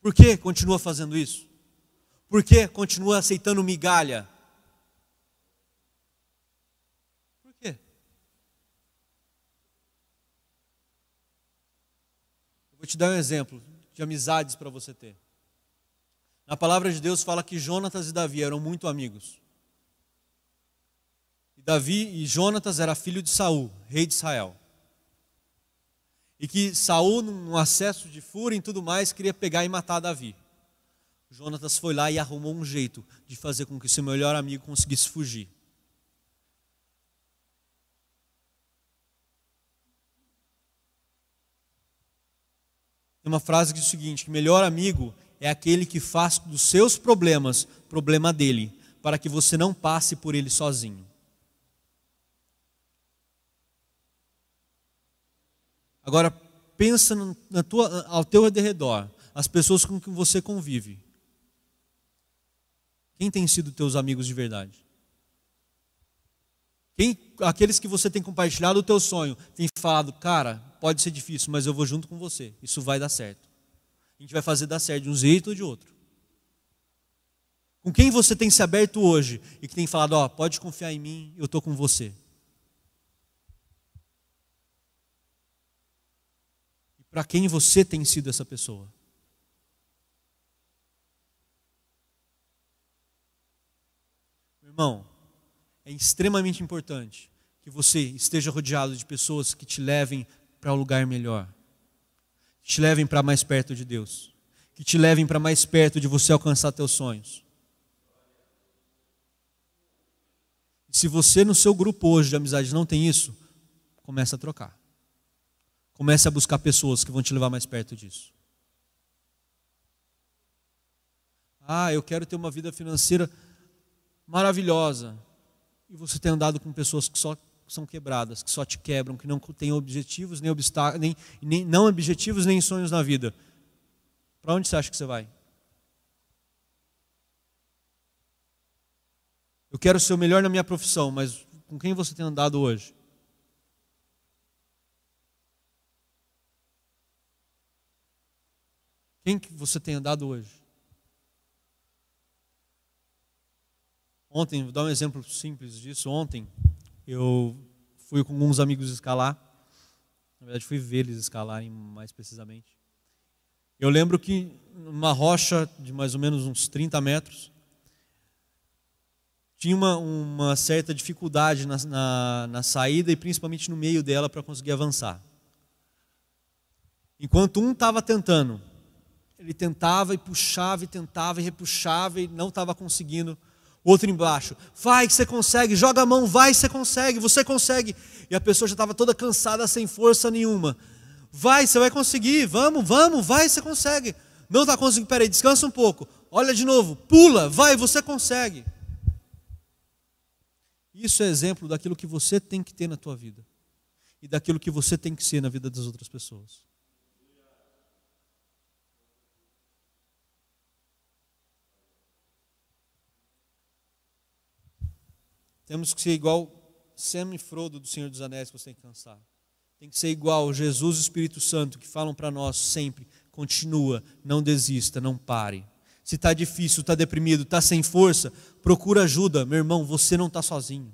Por que continua fazendo isso? Por que continua aceitando migalha? Por quê? Eu vou te dar um exemplo de amizades para você ter. Na palavra de Deus fala que Jonatas e Davi eram muito amigos. E Davi e Jonatas era filho de Saul, rei de Israel. E que Saul, num acesso de fúria e tudo mais, queria pegar e matar Davi. Jonatas foi lá e arrumou um jeito de fazer com que seu melhor amigo conseguisse fugir. Tem uma frase que diz o seguinte: que melhor amigo é aquele que faz dos seus problemas problema dele, para que você não passe por ele sozinho. Agora pensa na tua, ao teu redor, as pessoas com quem você convive. Quem tem sido teus amigos de verdade? Quem, aqueles que você tem compartilhado o teu sonho, tem falado, cara, pode ser difícil, mas eu vou junto com você. Isso vai dar certo. A gente vai fazer dar certo de um jeito ou de outro. Com quem você tem se aberto hoje e que tem falado, ó, pode confiar em mim, eu estou com você. Para quem você tem sido essa pessoa? Irmão, é extremamente importante que você esteja rodeado de pessoas que te levem para um lugar melhor, que te levem para mais perto de Deus, que te levem para mais perto de você alcançar teus sonhos. se você no seu grupo hoje de amizade não tem isso, comece a trocar. Comece a buscar pessoas que vão te levar mais perto disso. Ah, eu quero ter uma vida financeira maravilhosa, e você tem andado com pessoas que só são quebradas, que só te quebram, que não têm objetivos, nem, obstáculos, nem, nem não objetivos, nem sonhos na vida. Para onde você acha que você vai? Eu quero ser o melhor na minha profissão, mas com quem você tem andado hoje? Quem que você tem andado hoje? Ontem, vou dar um exemplo simples disso. Ontem, eu fui com alguns amigos escalar. Na verdade, fui ver eles escalarem mais precisamente. Eu lembro que numa rocha de mais ou menos uns 30 metros, tinha uma, uma certa dificuldade na, na, na saída e principalmente no meio dela para conseguir avançar. Enquanto um estava tentando, ele tentava e puxava e tentava e repuxava e não estava conseguindo outro embaixo. Vai que você consegue, joga a mão, vai, você consegue, você consegue. E a pessoa já estava toda cansada, sem força nenhuma. Vai, você vai conseguir, vamos, vamos, vai, você consegue. Não está conseguindo, peraí, descansa um pouco. Olha de novo, pula, vai, você consegue. Isso é exemplo daquilo que você tem que ter na tua vida. E daquilo que você tem que ser na vida das outras pessoas. Temos que ser igual Sam e Frodo do Senhor dos Anéis que você tem que cansar. Tem que ser igual Jesus e Espírito Santo que falam para nós sempre: continua, não desista, não pare. Se está difícil, está deprimido, está sem força, procura ajuda. Meu irmão, você não está sozinho.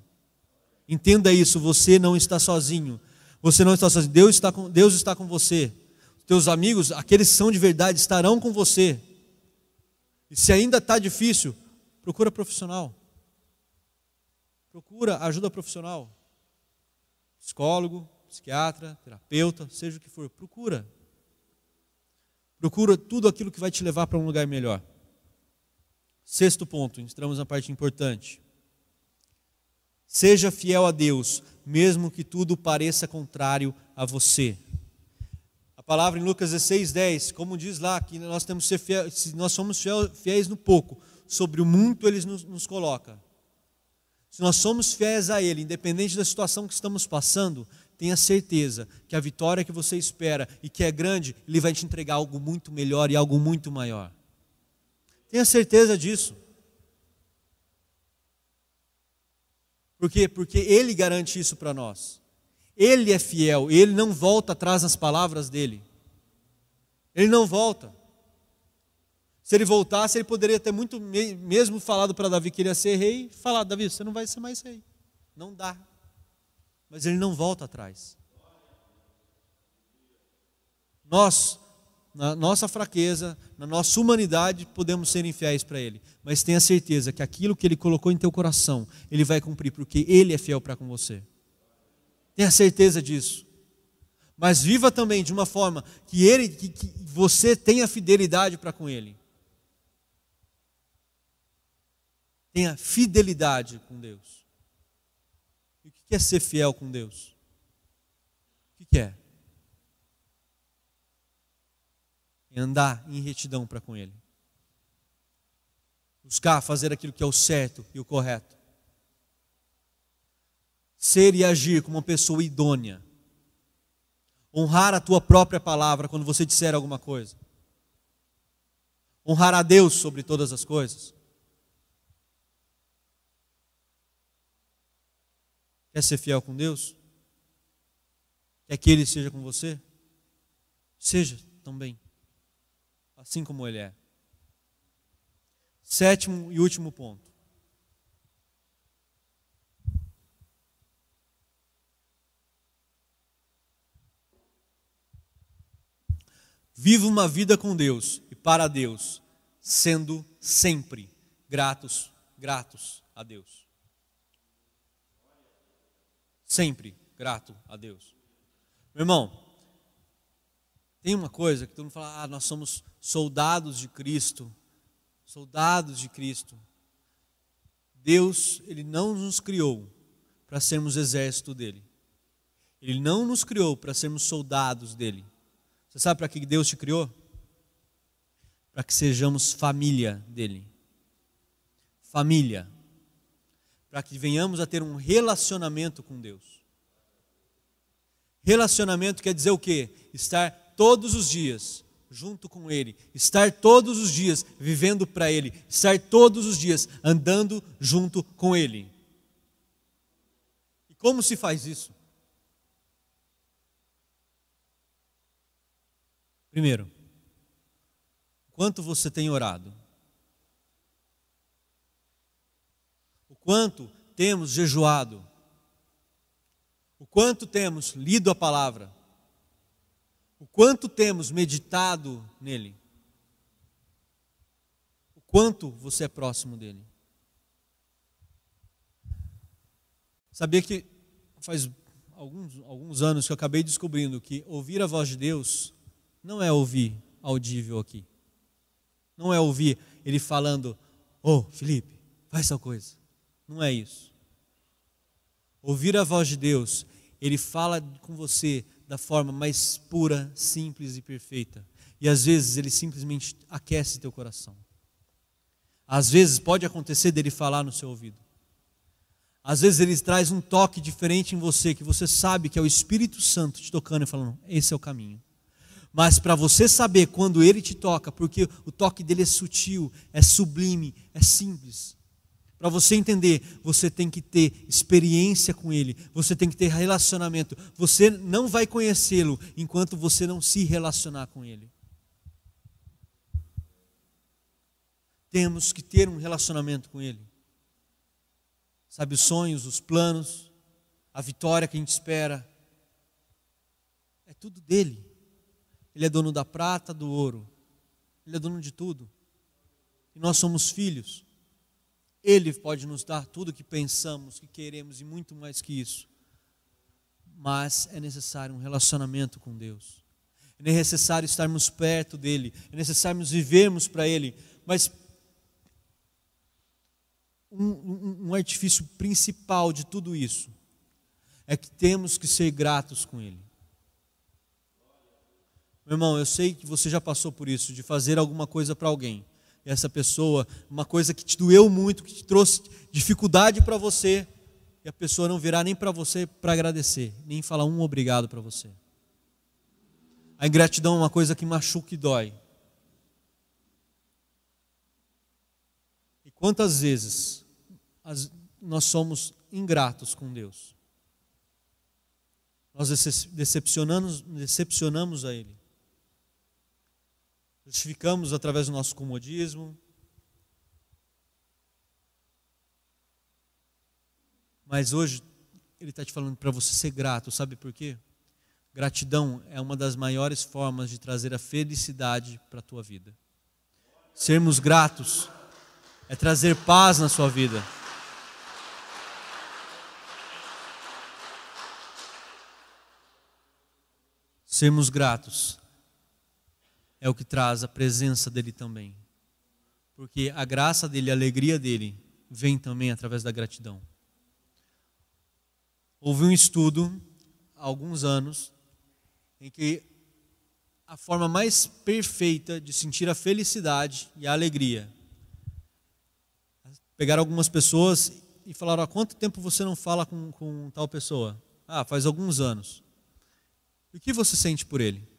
Entenda isso, você não está sozinho. Você não está sozinho. Deus está com, Deus está com você. Teus amigos, aqueles que são de verdade, estarão com você. E se ainda está difícil, procura profissional. Procura ajuda profissional. Psicólogo, psiquiatra, terapeuta, seja o que for, procura. Procura tudo aquilo que vai te levar para um lugar melhor. Sexto ponto, entramos na parte importante. Seja fiel a Deus, mesmo que tudo pareça contrário a você. A palavra em Lucas 16, 10, como diz lá, que nós temos que ser fiel, se nós somos fiéis no pouco, sobre o muito ele nos, nos coloca. Se nós somos fiéis a Ele, independente da situação que estamos passando, tenha certeza que a vitória que você espera e que é grande, Ele vai te entregar algo muito melhor e algo muito maior. Tenha certeza disso. Por quê? Porque Ele garante isso para nós. Ele é fiel, Ele não volta atrás nas palavras dele. Ele não volta. Se ele voltasse, ele poderia ter muito mesmo falado para Davi que ele ia ser rei, falado, Davi, você não vai ser mais rei. Não dá. Mas ele não volta atrás. Nós, na nossa fraqueza, na nossa humanidade, podemos ser infiéis para ele. Mas tenha certeza que aquilo que ele colocou em teu coração, ele vai cumprir, porque ele é fiel para com você. Tenha certeza disso. Mas viva também de uma forma que ele, que, que você tenha fidelidade para com ele. Tenha fidelidade com Deus. E o que é ser fiel com Deus? O que é? É andar em retidão para com Ele. Buscar fazer aquilo que é o certo e o correto. Ser e agir como uma pessoa idônea. Honrar a tua própria palavra quando você disser alguma coisa. Honrar a Deus sobre todas as coisas. Quer ser fiel com Deus? Quer que Ele seja com você? Seja também, assim como Ele é. Sétimo e último ponto. Viva uma vida com Deus e para Deus, sendo sempre gratos, gratos a Deus sempre grato a Deus. Meu irmão, tem uma coisa que todo mundo fala: ah, nós somos soldados de Cristo, soldados de Cristo. Deus, Ele não nos criou para sermos exército dele. Ele não nos criou para sermos soldados dele. Você sabe para que Deus te criou? Para que sejamos família dele. Família para que venhamos a ter um relacionamento com Deus. Relacionamento quer dizer o quê? Estar todos os dias junto com Ele, estar todos os dias vivendo para Ele, estar todos os dias andando junto com Ele. E como se faz isso? Primeiro, quanto você tem orado? Quanto temos jejuado, o quanto temos lido a palavra, o quanto temos meditado nele, o quanto você é próximo dele. Sabia que faz alguns, alguns anos que eu acabei descobrindo que ouvir a voz de Deus não é ouvir audível aqui. Não é ouvir ele falando, ô oh, Felipe, faz tal coisa. Não é isso. Ouvir a voz de Deus, Ele fala com você da forma mais pura, simples e perfeita. E às vezes Ele simplesmente aquece teu coração. Às vezes pode acontecer dele falar no seu ouvido. Às vezes ele traz um toque diferente em você, que você sabe que é o Espírito Santo te tocando e falando: esse é o caminho. Mas para você saber quando ele te toca, porque o toque dele é sutil, é sublime, é simples, para você entender, você tem que ter experiência com Ele, você tem que ter relacionamento. Você não vai conhecê-lo enquanto você não se relacionar com Ele. Temos que ter um relacionamento com Ele. Sabe, os sonhos, os planos, a vitória que a gente espera, é tudo dele. Ele é dono da prata, do ouro, Ele é dono de tudo. E nós somos filhos. Ele pode nos dar tudo o que pensamos, que queremos e muito mais que isso. Mas é necessário um relacionamento com Deus. É necessário estarmos perto dele, é necessário vivermos para ele. Mas um, um, um artifício principal de tudo isso é que temos que ser gratos com Ele. Meu irmão, eu sei que você já passou por isso, de fazer alguma coisa para alguém. Essa pessoa, uma coisa que te doeu muito, que te trouxe dificuldade para você, e a pessoa não virá nem para você para agradecer, nem falar um obrigado para você. A ingratidão é uma coisa que machuca e dói. E quantas vezes nós somos ingratos com Deus? Nós decepcionamos, decepcionamos a Ele. Justificamos através do nosso comodismo. Mas hoje Ele está te falando para você ser grato, sabe por quê? Gratidão é uma das maiores formas de trazer a felicidade para a tua vida. Sermos gratos é trazer paz na sua vida. Sermos gratos é o que traz a presença dele também. Porque a graça dele, a alegria dele, vem também através da gratidão. Houve um estudo há alguns anos em que a forma mais perfeita de sentir a felicidade e a alegria. Pegaram algumas pessoas e falaram: há quanto tempo você não fala com, com tal pessoa? Ah, faz alguns anos. E o que você sente por ele?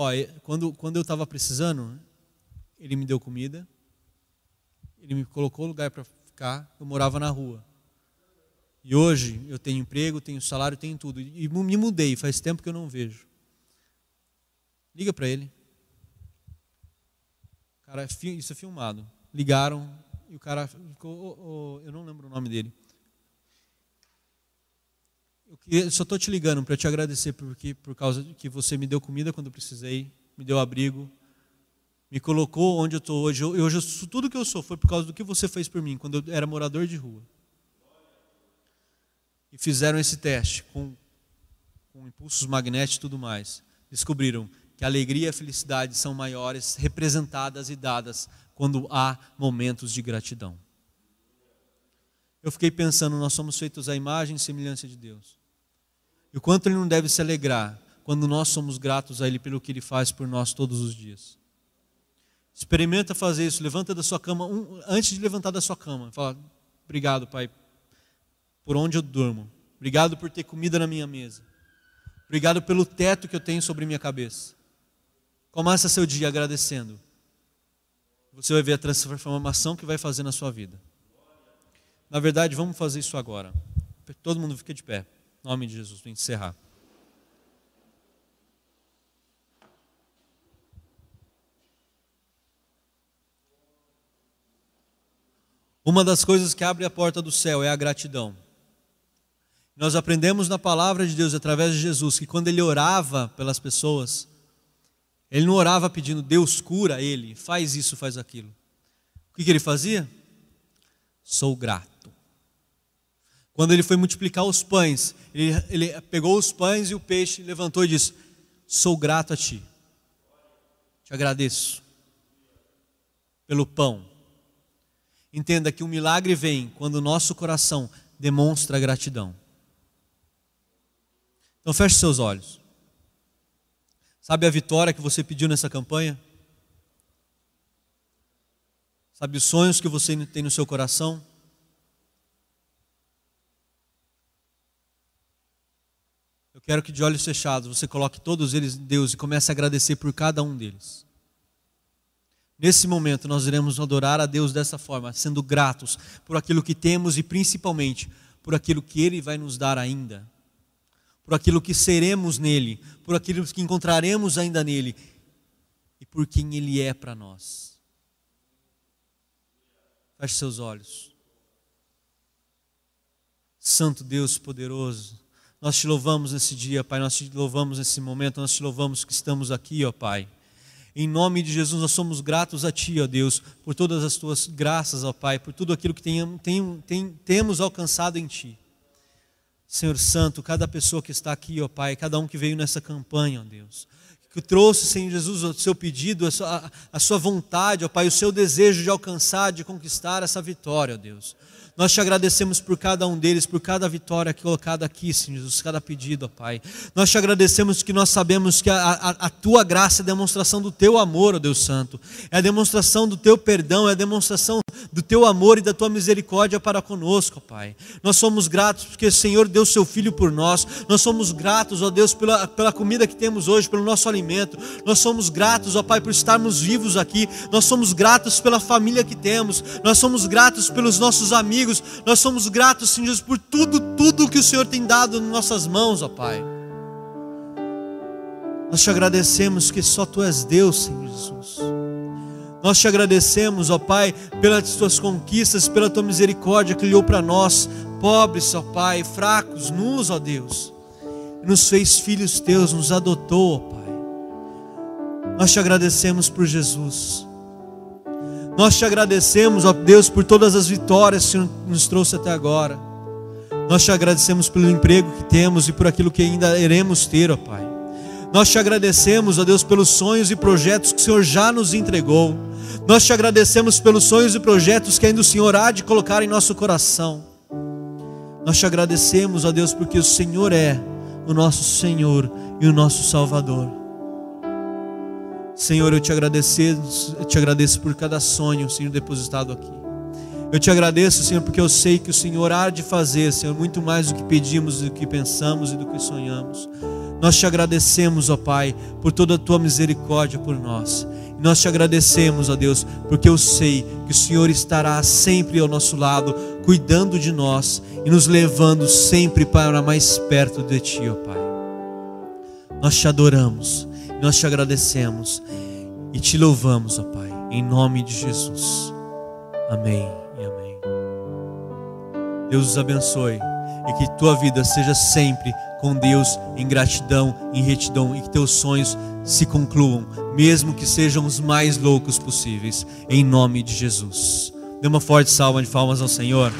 Ó, quando, quando eu estava precisando, ele me deu comida, ele me colocou lugar para ficar, eu morava na rua. E hoje eu tenho emprego, tenho salário, tenho tudo. E me mudei, faz tempo que eu não vejo. Liga para ele. Cara, isso é filmado. Ligaram e o cara ficou, oh, oh, eu não lembro o nome dele. Eu só estou te ligando para te agradecer porque por causa que você me deu comida quando eu precisei, me deu abrigo, me colocou onde eu estou hoje. Eu, hoje tudo que eu sou foi por causa do que você fez por mim quando eu era morador de rua. E fizeram esse teste com, com impulsos magnéticos e tudo mais. Descobriram que a alegria e a felicidade são maiores, representadas e dadas quando há momentos de gratidão. Eu fiquei pensando, nós somos feitos à imagem e semelhança de Deus. E o quanto Ele não deve se alegrar quando nós somos gratos a Ele pelo que Ele faz por nós todos os dias. Experimenta fazer isso, levanta da sua cama, um, antes de levantar da sua cama, fala, obrigado Pai, por onde eu durmo. Obrigado por ter comida na minha mesa. Obrigado pelo teto que eu tenho sobre minha cabeça. Começa seu dia agradecendo. Você vai ver a transformação que vai fazer na sua vida. Na verdade, vamos fazer isso agora. Todo mundo fica de pé. Em nome de Jesus, para encerrar. Uma das coisas que abre a porta do céu é a gratidão. Nós aprendemos na palavra de Deus, através de Jesus, que quando ele orava pelas pessoas, ele não orava pedindo, Deus cura ele, faz isso, faz aquilo. O que, que ele fazia? Sou grato. Quando ele foi multiplicar os pães, ele, ele pegou os pães e o peixe, levantou e disse: Sou grato a ti. Te agradeço pelo pão. Entenda que o milagre vem quando o nosso coração demonstra gratidão. Então feche seus olhos. Sabe a vitória que você pediu nessa campanha? Sabe os sonhos que você tem no seu coração? Quero que de olhos fechados você coloque todos eles em Deus e comece a agradecer por cada um deles. Nesse momento nós iremos adorar a Deus dessa forma, sendo gratos por aquilo que temos e principalmente por aquilo que Ele vai nos dar ainda, por aquilo que seremos nele, por aquilo que encontraremos ainda nele e por quem Ele é para nós. Feche seus olhos. Santo Deus poderoso, nós te louvamos nesse dia, Pai, nós te louvamos nesse momento, nós te louvamos que estamos aqui, ó Pai. Em nome de Jesus, nós somos gratos a Ti, ó Deus, por todas as Tuas graças, ó Pai, por tudo aquilo que tem, tem, tem, temos alcançado em Ti. Senhor Santo, cada pessoa que está aqui, ó Pai, cada um que veio nessa campanha, ó Deus, que trouxe, Senhor Jesus, o seu pedido, a sua, a sua vontade, ó Pai, o seu desejo de alcançar, de conquistar essa vitória, ó Deus. Nós te agradecemos por cada um deles, por cada vitória colocada aqui, Senhor Jesus, cada pedido, ó Pai. Nós te agradecemos que nós sabemos que a, a, a, tua graça é a demonstração do teu amor, ó Deus Santo, é a demonstração do teu perdão, é a demonstração do teu amor e da tua misericórdia para conosco, ó Pai. Nós somos gratos porque o Senhor deu seu Filho por nós, nós somos gratos, ó Deus, pela, pela comida que temos hoje, pelo nosso alimento, nós somos gratos, ó Pai, por estarmos vivos aqui, nós somos gratos pela família que temos, nós somos gratos pelos nossos amigos amigos. Nós somos gratos, Senhor Jesus, por tudo, tudo que o Senhor tem dado em nossas mãos, ó Pai. Nós te agradecemos que só Tu és Deus, Senhor Jesus. Nós te agradecemos, ó Pai, pelas tuas conquistas, pela tua misericórdia que olhou para nós, pobres, ó Pai, fracos, nus, ó Deus. Nos fez filhos teus, nos adotou, ó Pai. Nós te agradecemos por Jesus. Nós te agradecemos, ó Deus, por todas as vitórias que nos trouxe até agora. Nós te agradecemos pelo emprego que temos e por aquilo que ainda iremos ter, ó Pai. Nós te agradecemos, ó Deus, pelos sonhos e projetos que o Senhor já nos entregou. Nós te agradecemos pelos sonhos e projetos que ainda o Senhor há de colocar em nosso coração. Nós te agradecemos, ó Deus, porque o Senhor é o nosso Senhor e o nosso Salvador. Senhor, eu te agradeço, eu te agradeço por cada sonho, Senhor, depositado aqui. Eu te agradeço, Senhor, porque eu sei que o Senhor há de fazer, Senhor, muito mais do que pedimos, do que pensamos e do que sonhamos. Nós te agradecemos, ó Pai, por toda a tua misericórdia por nós. Nós te agradecemos, ó Deus, porque eu sei que o Senhor estará sempre ao nosso lado, cuidando de nós e nos levando sempre para mais perto de Ti, ó Pai. Nós te adoramos. Nós te agradecemos e te louvamos, ó Pai, em nome de Jesus. Amém e amém. Deus os abençoe e que tua vida seja sempre com Deus em gratidão, em retidão e que teus sonhos se concluam, mesmo que sejam os mais loucos possíveis, em nome de Jesus. Dê uma forte salva de palmas ao Senhor.